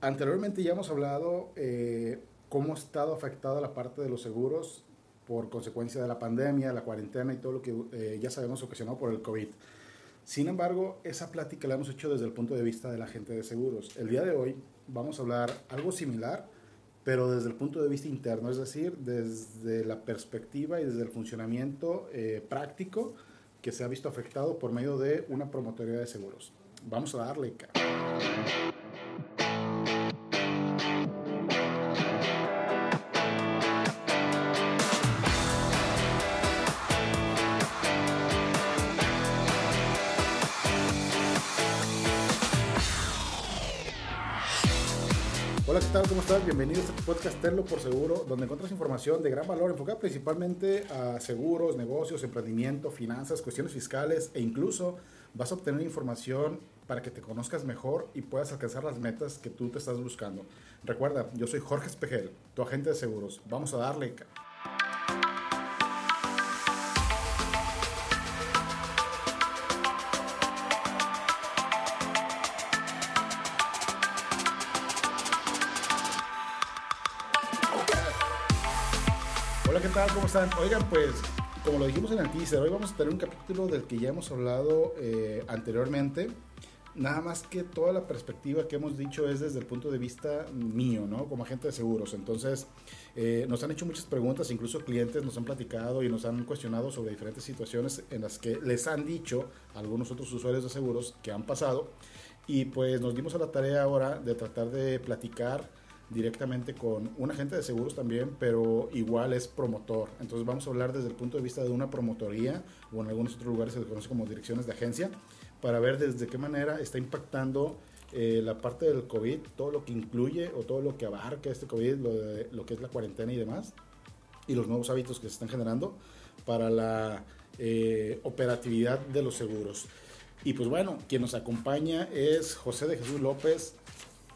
Anteriormente ya hemos hablado eh, cómo ha estado afectada la parte de los seguros por consecuencia de la pandemia, la cuarentena y todo lo que eh, ya sabemos ocasionado por el COVID. Sin embargo, esa plática la hemos hecho desde el punto de vista de la gente de seguros. El día de hoy vamos a hablar algo similar, pero desde el punto de vista interno, es decir, desde la perspectiva y desde el funcionamiento eh, práctico que se ha visto afectado por medio de una promotoría de seguros. Vamos a darle. Hola, ¿qué tal? ¿Cómo estás? Bienvenidos a tu podcast Terlo por Seguro, donde encuentras información de gran valor enfocada principalmente a seguros, negocios, emprendimiento, finanzas, cuestiones fiscales e incluso vas a obtener información para que te conozcas mejor y puedas alcanzar las metas que tú te estás buscando. Recuerda, yo soy Jorge Espejel, tu agente de seguros. Vamos a darle. Están? Oigan, pues, como lo dijimos en el teaser, hoy vamos a tener un capítulo del que ya hemos hablado eh, anteriormente. Nada más que toda la perspectiva que hemos dicho es desde el punto de vista mío, ¿no? Como agente de seguros. Entonces, eh, nos han hecho muchas preguntas, incluso clientes nos han platicado y nos han cuestionado sobre diferentes situaciones en las que les han dicho algunos otros usuarios de seguros que han pasado. Y pues nos dimos a la tarea ahora de tratar de platicar directamente con un agente de seguros también, pero igual es promotor. Entonces vamos a hablar desde el punto de vista de una promotoría o en algunos otros lugares se conoce como direcciones de agencia, para ver desde qué manera está impactando eh, la parte del COVID, todo lo que incluye o todo lo que abarca este COVID, lo, de, lo que es la cuarentena y demás, y los nuevos hábitos que se están generando para la eh, operatividad de los seguros. Y pues bueno, quien nos acompaña es José de Jesús López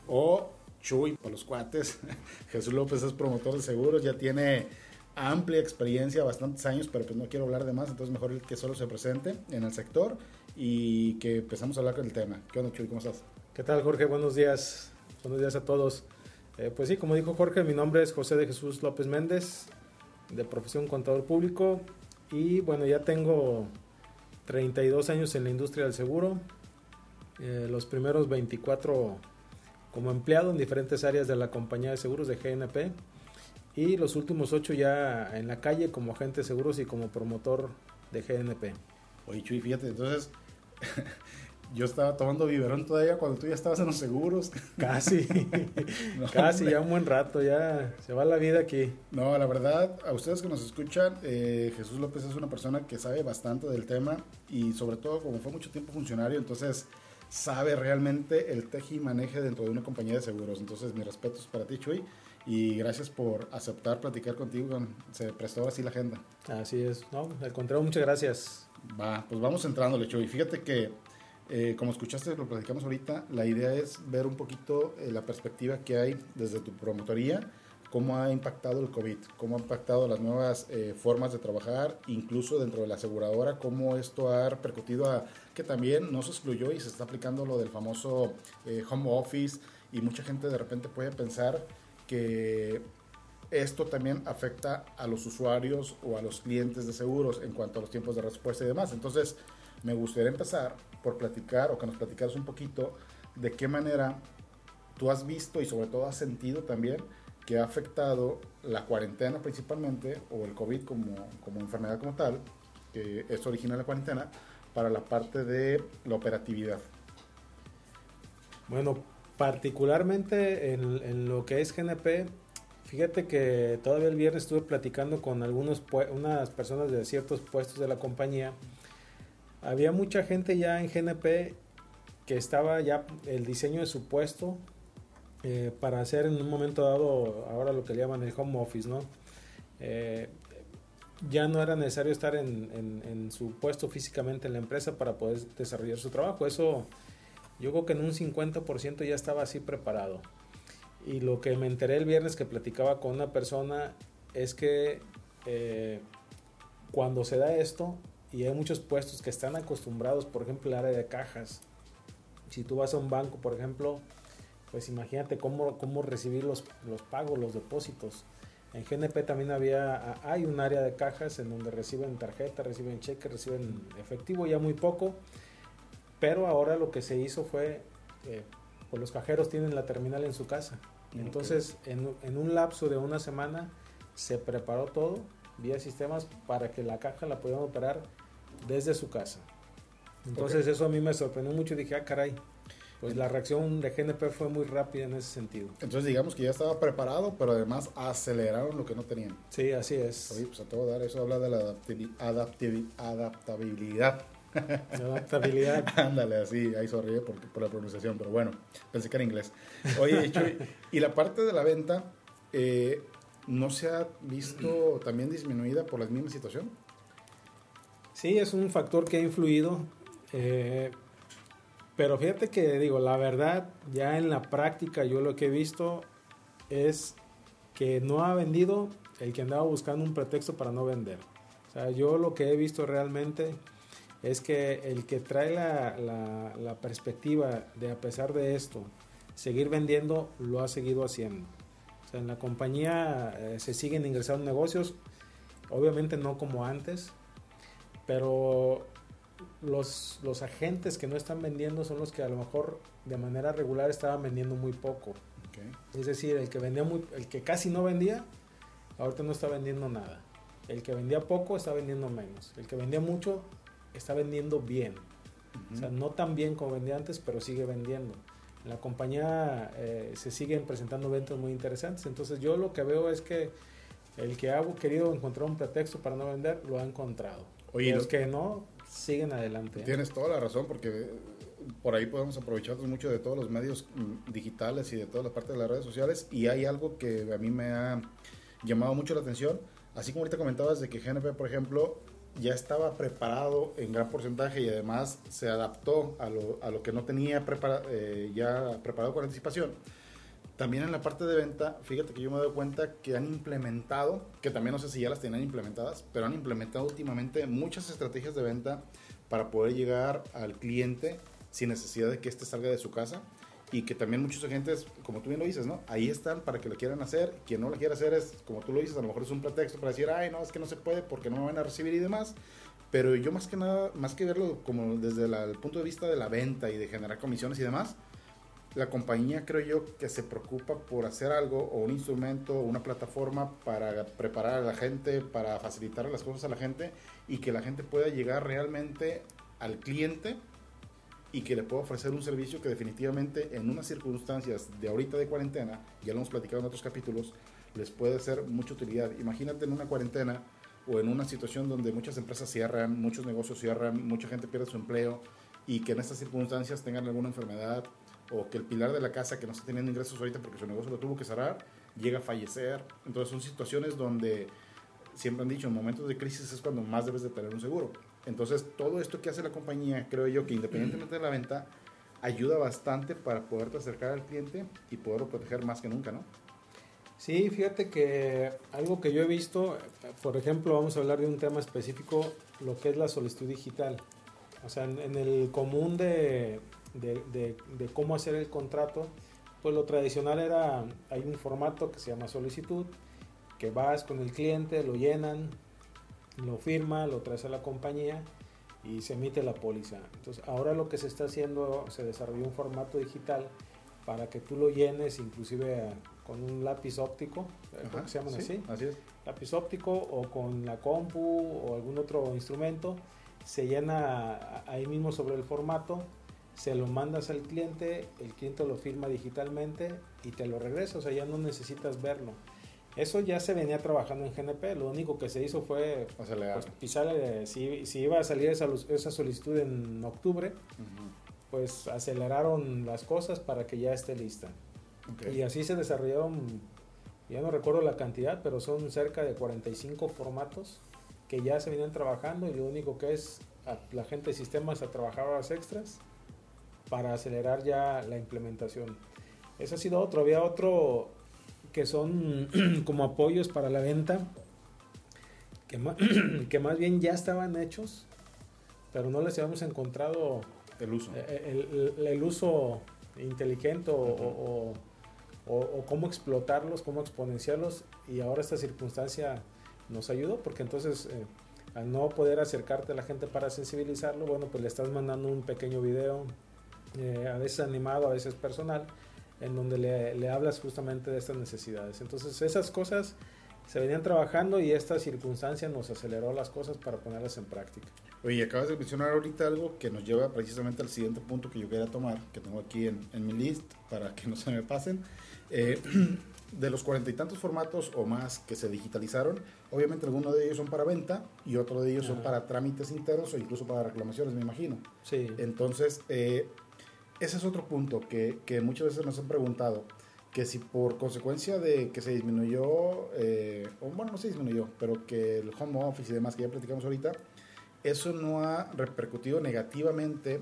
o Chuy por los cuates. Jesús López es promotor de seguros, ya tiene amplia experiencia, bastantes años, pero pues no quiero hablar de más, entonces mejor que solo se presente en el sector y que empezamos a hablar con el tema. ¿Qué onda Chuy? ¿Cómo estás? ¿Qué tal Jorge? Buenos días. Buenos días a todos. Eh, pues sí, como dijo Jorge, mi nombre es José de Jesús López Méndez, de profesión contador público y bueno, ya tengo 32 años en la industria del seguro. Eh, los primeros 24 como empleado en diferentes áreas de la compañía de seguros de GNP y los últimos ocho ya en la calle como agente de seguros y como promotor de GNP. Oye, Chuy, fíjate, entonces yo estaba tomando biberón todavía cuando tú ya estabas en los seguros. Casi, no, casi, ya un buen rato, ya se va la vida aquí. No, la verdad, a ustedes que nos escuchan, eh, Jesús López es una persona que sabe bastante del tema y sobre todo como fue mucho tiempo funcionario, entonces sabe realmente el teje y maneje dentro de una compañía de seguros. Entonces, mis respetos para ti, Chuy, y gracias por aceptar platicar contigo. Se prestó así la agenda. Así es, no, al contrario, muchas gracias. Va, pues vamos entrándole, Chuy. Fíjate que, eh, como escuchaste, lo platicamos ahorita, la idea es ver un poquito eh, la perspectiva que hay desde tu promotoría cómo ha impactado el COVID, cómo ha impactado las nuevas eh, formas de trabajar, incluso dentro de la aseguradora, cómo esto ha repercutido a que también no se excluyó y se está aplicando lo del famoso eh, home office y mucha gente de repente puede pensar que esto también afecta a los usuarios o a los clientes de seguros en cuanto a los tiempos de respuesta y demás. Entonces, me gustaría empezar por platicar o que nos platicaras un poquito de qué manera tú has visto y sobre todo has sentido también que ha afectado la cuarentena principalmente, o el COVID como, como enfermedad como tal, que es original la cuarentena, para la parte de la operatividad. Bueno, particularmente en, en lo que es GNP, fíjate que todavía el viernes estuve platicando con algunos unas personas de ciertos puestos de la compañía. Había mucha gente ya en GNP que estaba ya el diseño de su puesto eh, para hacer en un momento dado ahora lo que le llaman el home office, ¿no? Eh, ya no era necesario estar en, en, en, su puesto físicamente en la empresa para poder desarrollar su trabajo. Eso yo creo que en un 50% ya estaba así preparado. Y lo que me enteré el viernes que platicaba con una persona es que eh, cuando se da esto y hay muchos puestos que están acostumbrados, por ejemplo, el área de cajas, si tú vas a un banco, por ejemplo, pues imagínate cómo, cómo recibir los, los pagos, los depósitos. En GNP también había, hay un área de cajas en donde reciben tarjeta, reciben cheque, reciben efectivo, ya muy poco. Pero ahora lo que se hizo fue, eh, pues los cajeros tienen la terminal en su casa. Entonces, en, en, un lapso de una semana se preparó todo vía sistemas para que la caja la pudieran operar desde su casa. Entonces eso a mí me sorprendió mucho y dije, ah, caray, pues la reacción de GNP fue muy rápida en ese sentido. Entonces digamos que ya estaba preparado, pero además aceleraron lo que no tenían. Sí, así es. Oye, pues a todo dar, eso habla de la adaptabilidad. Adaptabilidad. Ándale, así, ahí sonríe por, por, la pronunciación, pero bueno, pensé que era inglés. Oye, Chuy, y la parte de la venta, eh, ¿no se ha visto también disminuida por la misma situación? Sí, es un factor que ha influido. Eh, pero fíjate que digo, la verdad, ya en la práctica yo lo que he visto es que no ha vendido el que andaba buscando un pretexto para no vender. O sea, yo lo que he visto realmente es que el que trae la, la, perspectiva de a pesar de esto, seguir vendiendo, lo ha seguido haciendo. O sea, en la compañía eh, se siguen ingresando negocios, obviamente no como antes, pero los, los agentes que no están vendiendo son los que a lo mejor de manera regular estaban vendiendo muy poco. Es decir, el que vendía muy, el que casi no vendía, ahorita no está vendiendo nada. El que vendía poco está vendiendo menos. El que vendía mucho está vendiendo bien. O sea, no tan bien como vendía antes, pero sigue vendiendo. En la compañía eh, se siguen presentando ventas muy interesantes. Entonces yo lo que veo es que el que ha querido encontrar un pretexto para no vender, lo ha encontrado. Oye, los que no, siguen adelante. ¿eh? Tienes toda la razón porque por ahí podemos aprovecharnos mucho de todos los medios mm, digitales y de toda la parte de las redes sociales y hay algo que a mí me ha llamado mucho la atención, así como ahorita comentabas de que GNP, por ejemplo, ya estaba preparado en gran porcentaje y además se adaptó a lo, a lo que no tenía eh, ya preparado con anticipación también en la parte de venta, fíjate que yo me doy cuenta que han implementado, que también no sé si ya las tenían implementadas, pero han implementado últimamente muchas estrategias de venta para poder llegar al cliente sin necesidad de que éste salga de su casa y que también muchos agentes, como tú bien lo dices, ¿no? Ahí están para que lo quieran hacer. Quien no lo quiera hacer es, como tú lo dices, a lo mejor es un pretexto para decir, ay, no, es que no se puede porque no me van a recibir y demás. Pero yo más que nada, más que verlo como desde el punto de vista de la venta y de generar comisiones y demás, la compañía creo yo que se preocupa por hacer algo o un instrumento o una plataforma para preparar a la gente, para facilitar las cosas a la gente y que la gente pueda llegar realmente al cliente y que le pueda ofrecer un servicio que definitivamente en unas circunstancias de ahorita de cuarentena, ya lo hemos platicado en otros capítulos, les puede ser mucha utilidad. Imagínate en una cuarentena o en una situación donde muchas empresas cierran, muchos negocios cierran, mucha gente pierde su empleo y que en estas circunstancias tengan alguna enfermedad o que el pilar de la casa que no está teniendo ingresos ahorita porque su negocio lo tuvo que cerrar, llega a fallecer. Entonces son situaciones donde siempre han dicho, en momentos de crisis es cuando más debes de tener un seguro. Entonces todo esto que hace la compañía, creo yo que independientemente de la venta, ayuda bastante para poderte acercar al cliente y poderlo proteger más que nunca, ¿no? Sí, fíjate que algo que yo he visto, por ejemplo, vamos a hablar de un tema específico, lo que es la solicitud digital. O sea, en el común de, de, de, cómo hacer el contrato, pues lo tradicional era, hay un formato que se llama solicitud, que vas con el cliente, lo llenan, lo firma, lo traes a la compañía y se emite la póliza. Entonces ahora lo que se está haciendo, se desarrolló un formato digital para que tú lo llenes inclusive con un lápiz óptico, se llaman así? Así es. Lápiz óptico o con la compu o algún otro instrumento, se llena ahí mismo sobre el formato se lo mandas al cliente, el cliente lo firma digitalmente y te lo regresa, o sea, ya no necesitas verlo. Eso ya se venía trabajando en GNP, lo único que se hizo fue pues, pisar, si, si, iba a salir esa, esa solicitud en octubre, pues aceleraron las cosas para que ya esté lista. Y así se desarrollaron, ya no recuerdo la cantidad, pero son cerca de 45 formatos que ya se venían trabajando y lo único que es la gente de sistemas a trabajar horas extras para acelerar ya la implementación. Eso ha sido otro. Había otro que son como apoyos para la venta, que más, que más bien ya estaban hechos, pero no les habíamos encontrado el uso, eh, el, el, uso inteligente o, o, cómo explotarlos, cómo exponenciarlos. Y ahora esta circunstancia nos ayudó porque entonces eh, al no poder acercarte a la gente para sensibilizarlo, bueno, pues le estás mandando un pequeño video, eh, a veces animado, a veces personal, en donde le, le hablas justamente de estas necesidades. Entonces esas cosas se venían trabajando y esta circunstancia nos aceleró las cosas para ponerlas en práctica. Oye, acabas de mencionar ahorita algo que nos lleva precisamente al siguiente punto que yo quería tomar, que tengo aquí en, en mi list para que no se me pasen. Eh, de los cuarenta y tantos formatos o más que se digitalizaron, obviamente algunos de ellos son para venta y otros de ellos son para trámites internos o incluso para reclamaciones, me imagino. Sí. Entonces, eh, ese es otro punto que, que muchas veces nos han preguntado que si por consecuencia de que se disminuyó, eh, o bueno, no se disminuyó, pero que el home office y demás que ya platicamos ahorita, eso no ha repercutido negativamente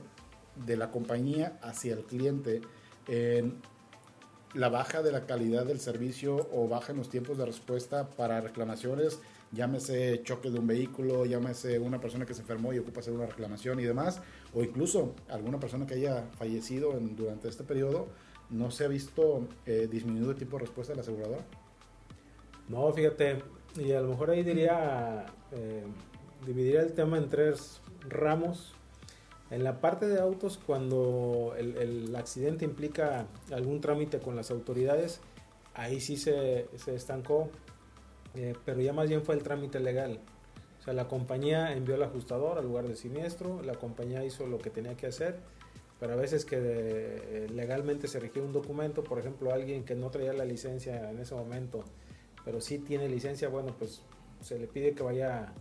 de la compañía hacia el cliente en la baja de la calidad del servicio o baja en los tiempos de respuesta para reclamaciones, llámese choque de un vehículo, llámese una persona que se enfermó y ocupa hacer una reclamación y demás, o incluso alguna persona que haya fallecido en, durante este periodo, ¿no se ha visto eh, disminuido el tiempo de respuesta de la aseguradora? No, fíjate, y a lo mejor ahí diría, eh, dividiría el tema en tres ramos. En la parte de autos, cuando el, accidente implica algún trámite con las autoridades, ahí sí se, se estancó, eh, pero ya más bien fue el trámite legal. O sea, la compañía envió el ajustador al lugar del siniestro, la compañía hizo lo que tenía que hacer pero a veces que eh, legalmente se requiere un documento, por ejemplo, alguien que no traía la licencia en ese momento, pero sí tiene licencia, bueno, pues se le pide que vaya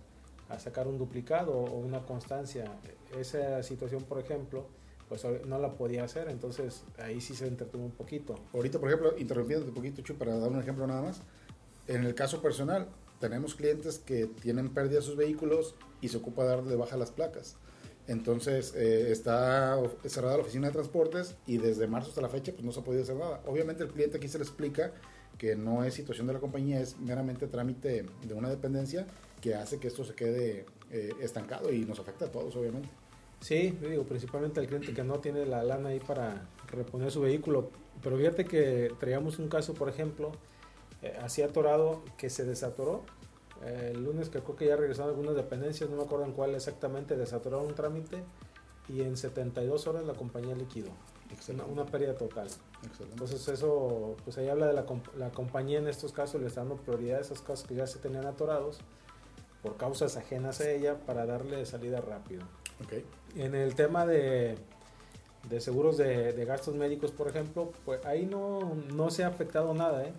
a sacar un duplicado o una constancia. Esa situación, por ejemplo, pues no la podía hacer, entonces ahí sí se entretuvo un poquito. Ahorita, por ejemplo, interrumpiendo un poquito, Chu, para dar un ejemplo nada más, en el caso personal, tenemos clientes que tienen pérdida de sus vehículos y se ocupa de baja las placas. Entonces eh, está cerrada la oficina de transportes y desde marzo hasta la fecha pues no se ha podido hacer nada. Obviamente el cliente aquí se le explica que no es situación de la compañía, es meramente trámite de una dependencia que hace que esto se quede eh, estancado y nos afecta a todos obviamente. Sí, digo, principalmente al cliente que no tiene la lana ahí para reponer su vehículo. Pero fíjate que traíamos un caso, por ejemplo, eh, así atorado que se desatoró el lunes que creo que ya regresaron algunas dependencias, no me acuerdo en cuál exactamente, desaturaron un trámite y en 72 horas la compañía liquidó. Una, una, pérdida total. Entonces eso, pues ahí habla de la, la, compañía en estos casos, le está dando prioridad a esas cosas que ya se tenían atorados por causas ajenas a ella para darle salida rápido. Okay. En el tema de, de seguros de, de, gastos médicos, por ejemplo, pues ahí no, no se ha afectado nada, ¿eh?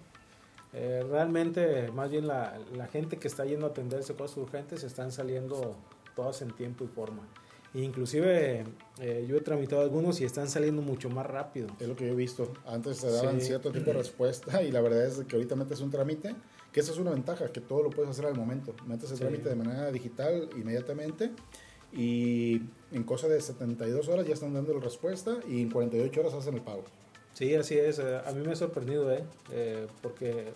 Eh, realmente, más bien la, la, gente que está yendo a atenderse cosas urgentes están saliendo todas en tiempo y forma. Inclusive eh, yo he tramitado algunos y están saliendo mucho más rápido. Es lo que yo he visto. Antes se daban cierto tipo de respuesta y la verdad es que ahorita metes un trámite, que esa es una ventaja, que todo lo puedes hacer al momento. Metes el trámite de manera digital inmediatamente y en cosa de 72 horas ya están dando la respuesta y en 48 horas hacen el pago. Sí, así es. Eh, a mí me ha sorprendido, ¿eh? ¿eh? porque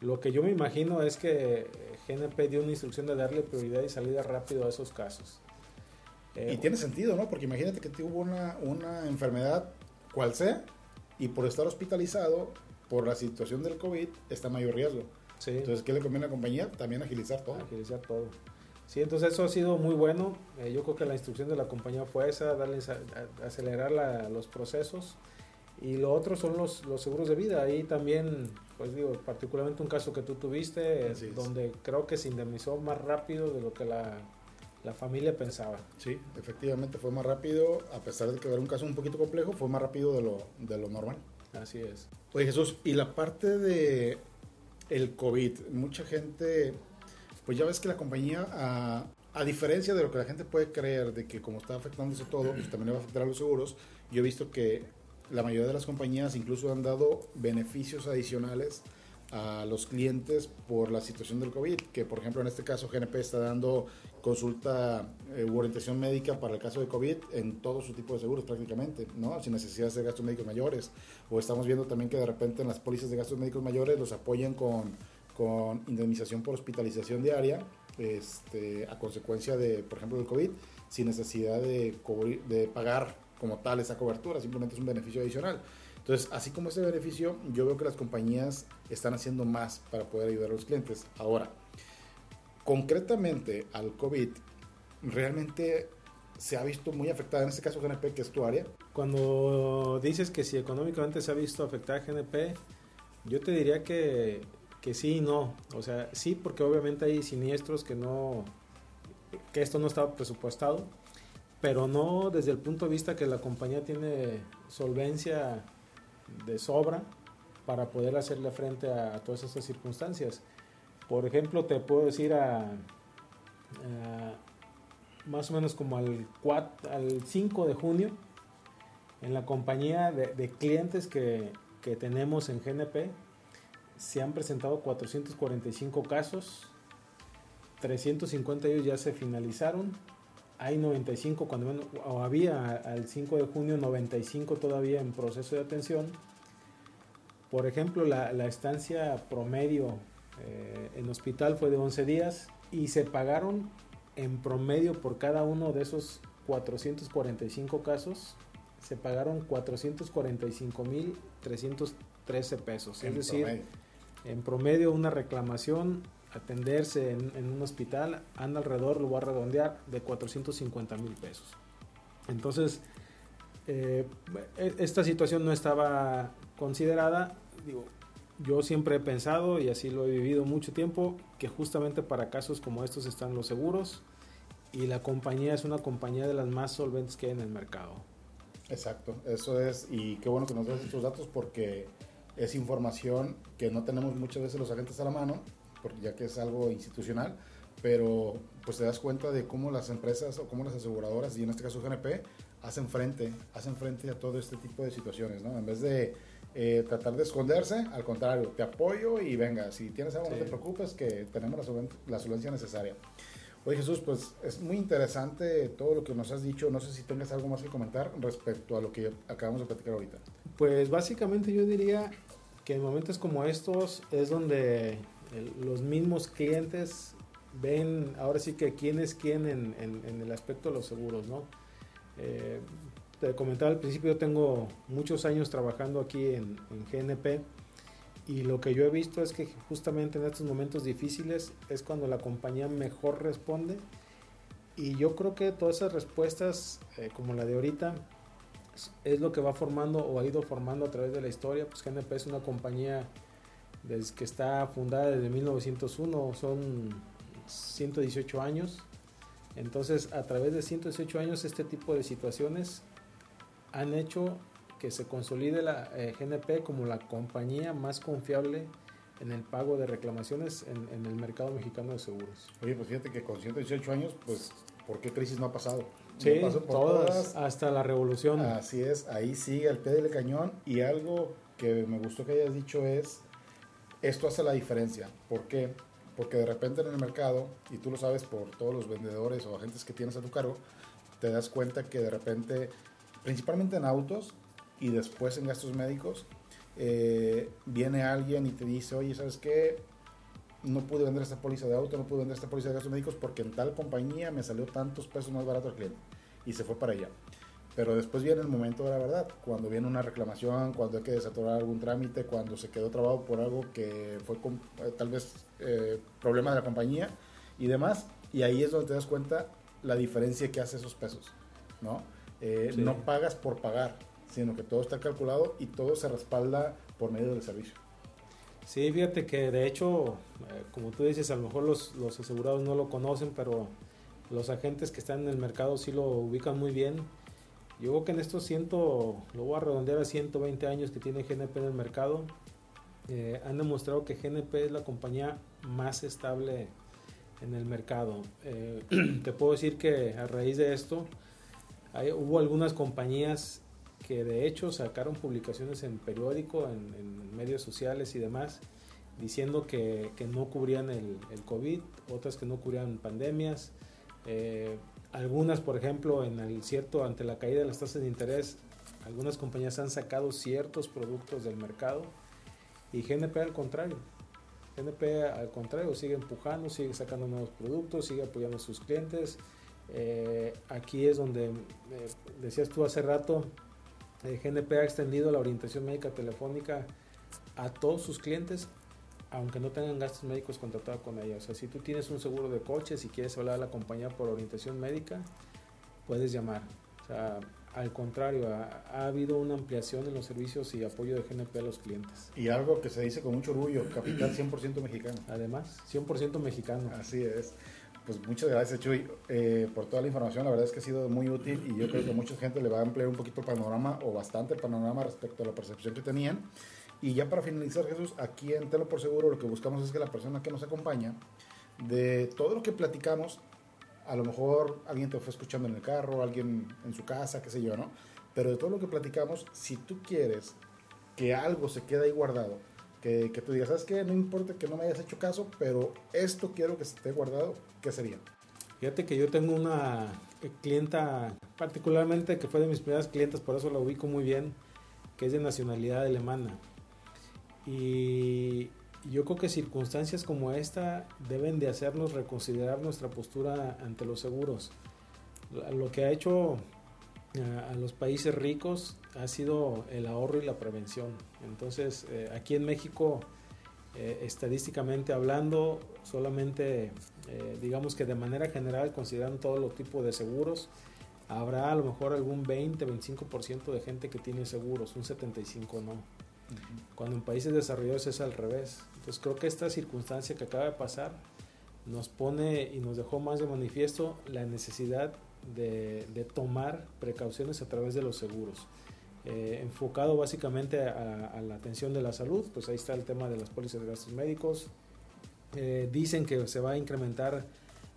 lo que yo me imagino es que GNP dio una instrucción de darle prioridad y salida rápido a esos casos. Eh, y tiene sentido, ¿no? Porque imagínate que tuvo una, una enfermedad, cual sea, y por estar hospitalizado, por la situación del COVID, está mayor riesgo. Sí. Entonces, ¿qué le conviene a la compañía? También agilizar todo. Agilizar todo. Sí, entonces eso ha sido muy bueno. yo creo que la instrucción de la compañía fue esa, darle, acelerar la, los procesos y lo otro son los, los seguros de vida. Ahí también, pues digo, particularmente un caso que tú tuviste, donde creo que se indemnizó más rápido de lo que la, la, familia pensaba. Sí, efectivamente fue más rápido, a pesar de que era un caso un poquito complejo, fue más rápido de lo, de lo normal. Así es. Oye Jesús, y la parte de el COVID, mucha gente, pues ya ves que la compañía, a, a diferencia de lo que la gente puede creer, de que como está afectándose todo, pues también le va a afectar a los seguros, yo he visto que la mayoría de las compañías incluso han dado beneficios adicionales a los clientes por la situación del COVID, que por ejemplo en este caso GNP está dando consulta eh, u orientación médica para el caso de COVID en todo su tipo de seguros prácticamente, ¿no? Sin necesidad de gastos médicos mayores. O estamos viendo también que de repente en las pólizas de gastos médicos mayores los apoyan con, con indemnización por hospitalización diaria este, a consecuencia de, por ejemplo, del COVID, sin necesidad de, de pagar como tal esa cobertura, simplemente es un beneficio adicional. Entonces, así como ese beneficio, yo veo que las compañías están haciendo más para poder ayudar a los clientes. Ahora, concretamente al COVID, realmente se ha visto muy afectada, en este caso GNP, que es tu área. Cuando dices que si económicamente se ha visto afectada GNP, yo te diría que, que sí y no. O sea, sí, porque obviamente hay siniestros que no, que esto no estaba presupuestado, pero no desde el punto de vista que la compañía tiene solvencia de sobra para poder hacerle frente a, todas estas circunstancias. Por ejemplo, te puedo decir a, más o menos como al, 4, al 5 de junio, en la compañía de, clientes que, que, tenemos en GNP, se han presentado 445 casos, 350 de ellos ya se finalizaron, hay 95 cuando menos, o había al 5 de junio 95 todavía en proceso de atención. Por ejemplo, la, la estancia promedio eh, en hospital fue de 11 días y se pagaron en promedio por cada uno de esos 445 casos, se pagaron 445.313 pesos. es decir, en promedio una reclamación atenderse en, un hospital anda alrededor, lo voy a redondear, de 450 mil pesos. Entonces, eh, e, esta situación no estaba considerada, digo, yo siempre he pensado, y así lo he vivido mucho tiempo, que justamente para casos como estos están los seguros y la compañía es una compañía de las más solventes que hay en el mercado. Exacto, eso es, y qué bueno que nos das estos datos porque es información que no tenemos muchas veces los agentes a la mano porque ya que es algo institucional, pero pues te das cuenta de cómo las empresas o cómo las aseguradoras, y en este caso GNP, hacen frente, hacen frente a todo este tipo de situaciones, ¿no? En vez de eh, tratar de esconderse, al contrario, te apoyo y venga, si tienes algo no te preocupes, que tenemos la, la solvencia necesaria. Oye Jesús, pues es muy interesante todo lo que nos has dicho. No sé si tengas algo más que comentar respecto a lo que acabamos de platicar ahorita. Pues básicamente yo diría que en momentos como estos es donde los mismos clientes ven ahora sí que quién es quién en, en, el aspecto de los seguros, ¿no? Eh, te comentaba al principio, yo tengo muchos años trabajando aquí en, en, GNP y lo que yo he visto es que justamente en estos momentos difíciles es cuando la compañía mejor responde y yo creo que todas esas respuestas, eh, como la de ahorita, es lo que va formando o ha ido formando a través de la historia. Pues GNP es una compañía desde que está fundada desde 1901, son 118 años. Entonces, a través de 118 años, este tipo de situaciones han hecho que se consolide la eh, GNP como la compañía más confiable en el pago de reclamaciones en, el mercado mexicano de seguros. Oye, pues fíjate que con 118 años, pues, ¿por qué crisis no ha pasado? Sí, todas, hasta la revolución. Así es, ahí sigue el pie del cañón y algo que me gustó que hayas dicho es esto hace la diferencia. ¿Por qué? Porque de repente en el mercado, y tú lo sabes por todos los vendedores o agentes que tienes a tu cargo, te das cuenta que de repente, principalmente en autos y después en gastos médicos, eh, viene alguien y te dice, oye, ¿sabes qué? No pude vender esta póliza de auto, no pude vender esta póliza de gastos médicos porque en tal compañía me salió tantos pesos más barato al cliente. Y se fue para allá. Pero después viene el momento de la verdad, cuando viene una reclamación, cuando hay que desatorar algún trámite, cuando se quedó trabado por algo que fue eh, tal vez eh, problema de la compañía y demás. Y ahí es donde te das cuenta la diferencia que hace esos pesos, ¿no? Eh, no pagas por pagar, sino que todo está calculado y todo se respalda por medio del servicio. Sí, fíjate que de hecho, como tú dices, a lo mejor los, los asegurados no lo conocen, pero los agentes que están en el mercado sí lo ubican muy bien yo creo que en estos ciento, lo voy a redondear a 120 años que tiene GNP en el mercado, eh, han demostrado que GNP es la compañía más estable en el mercado. Eh, te puedo decir que a raíz de esto, hubo algunas compañías que de hecho sacaron publicaciones en periódico, en, medios sociales y demás, diciendo que, no cubrían el, el, COVID, otras que no cubrían pandemias. Eh, algunas, por ejemplo, en el cierto, ante la caída de las tasas de interés, algunas compañías han sacado ciertos productos del mercado y GNP al contrario. GNP al contrario sigue empujando, sigue sacando nuevos productos, sigue apoyando a sus clientes. Eh, aquí es donde eh, decías tú hace rato, el GNP ha extendido la orientación médica telefónica a todos sus clientes, aunque no tengan gastos médicos contratados con ella. O sea, si tú tienes un seguro de coche, si quieres hablar a la compañía por orientación médica, puedes llamar. O sea, al contrario, ha, ha, habido una ampliación en los servicios y apoyo de GNP a los clientes. Y algo que se dice con mucho orgullo, capital 100% mexicano. Además, 100% mexicano. Así es. Pues muchas gracias Chuy eh, por toda la información, la verdad es que ha sido muy útil y yo creo que a mucha gente le va a ampliar un poquito el panorama o bastante el panorama respecto a la percepción que tenían. Y ya para finalizar Jesús, aquí en Telo por Seguro lo que buscamos es que la persona que nos acompaña, de todo lo que platicamos, a lo mejor alguien te fue escuchando en el carro, alguien en su casa, qué sé yo, ¿no? Pero de todo lo que platicamos, si tú quieres que algo se quede ahí guardado, que, que tú digas, ¿sabes qué? No importa que no me hayas hecho caso, pero esto quiero que esté guardado, ¿qué sería? Fíjate que yo tengo una clienta, particularmente que fue de mis primeras clientes, por eso la ubico muy bien, que es de nacionalidad alemana. Y yo creo que circunstancias como esta deben de hacernos reconsiderar nuestra postura ante los seguros. Lo que ha hecho a los países ricos ha sido el ahorro y la prevención. Entonces, eh, aquí en México, eh, estadísticamente hablando, solamente, eh, digamos que de manera general, considerando todos los tipos de seguros, habrá a lo mejor algún 20-25% de gente que tiene seguros, un 75% no. Cuando en países desarrollados es al revés. Entonces creo que esta circunstancia que acaba de pasar nos pone y nos dejó más de manifiesto la necesidad de, de tomar precauciones a través de los seguros. Eh, enfocado básicamente a, a, la atención de la salud, pues ahí está el tema de las pólizas de gastos médicos. Eh, dicen que se va a incrementar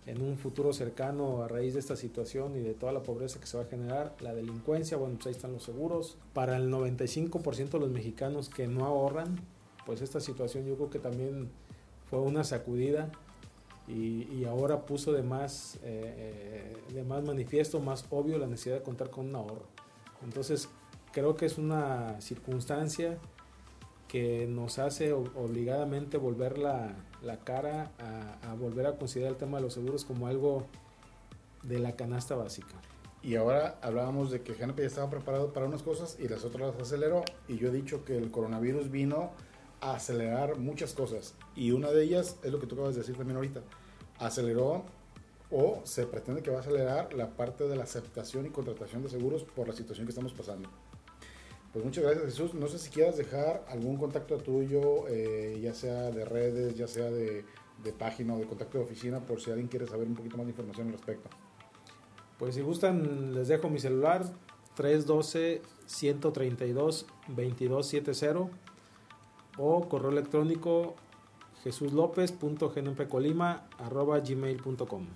en un futuro cercano a raíz de esta situación y de toda la pobreza que se va a generar, la delincuencia, bueno, pues ahí están los seguros. Para el 95% de los mexicanos que no ahorran, pues esta situación yo creo que también fue una sacudida y, y ahora puso de más, eh, de más manifiesto, más obvio la necesidad de contar con un ahorro. Entonces, creo que es una circunstancia que nos hace obligadamente volver la, la cara a, volver a considerar el tema de los seguros como algo de la canasta básica. Y ahora hablábamos de que GNP ya estaba preparado para unas cosas y las otras las aceleró. Y yo he dicho que el coronavirus vino a acelerar muchas cosas. Y una de ellas es lo que tú acabas de decir también ahorita. Aceleró o se pretende que va a acelerar la parte de la aceptación y contratación de seguros por la situación que estamos pasando. Pues muchas gracias Jesús. No sé si quieras dejar algún contacto tuyo, eh, ya sea de redes, ya sea de, de, página o de contacto de oficina, por si alguien quiere saber un poquito más de información al respecto. Pues si gustan, les dejo mi celular 312-132-2270 o correo electrónico jesuslopez.gnpcolima.gmail.com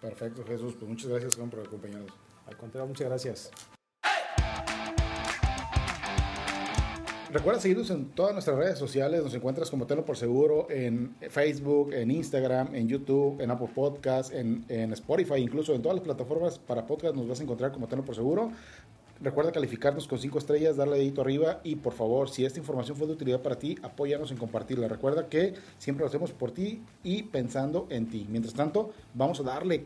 Perfecto Jesús, pues muchas gracias por acompañarnos. Al contrario, muchas gracias. Recuerda seguirnos en todas nuestras redes sociales. Nos encuentras como Telo por Seguro en Facebook, en Instagram, en YouTube, en Apple Podcasts, en, en, Spotify, incluso en todas las plataformas para podcast nos vas a encontrar como Telo por Seguro. Recuerda calificarnos con 5 estrellas, darle dedito arriba y por favor, si esta información fue de utilidad para ti, apóyanos en compartirla. Recuerda que siempre lo hacemos por ti y pensando en ti. Mientras tanto, vamos a darle...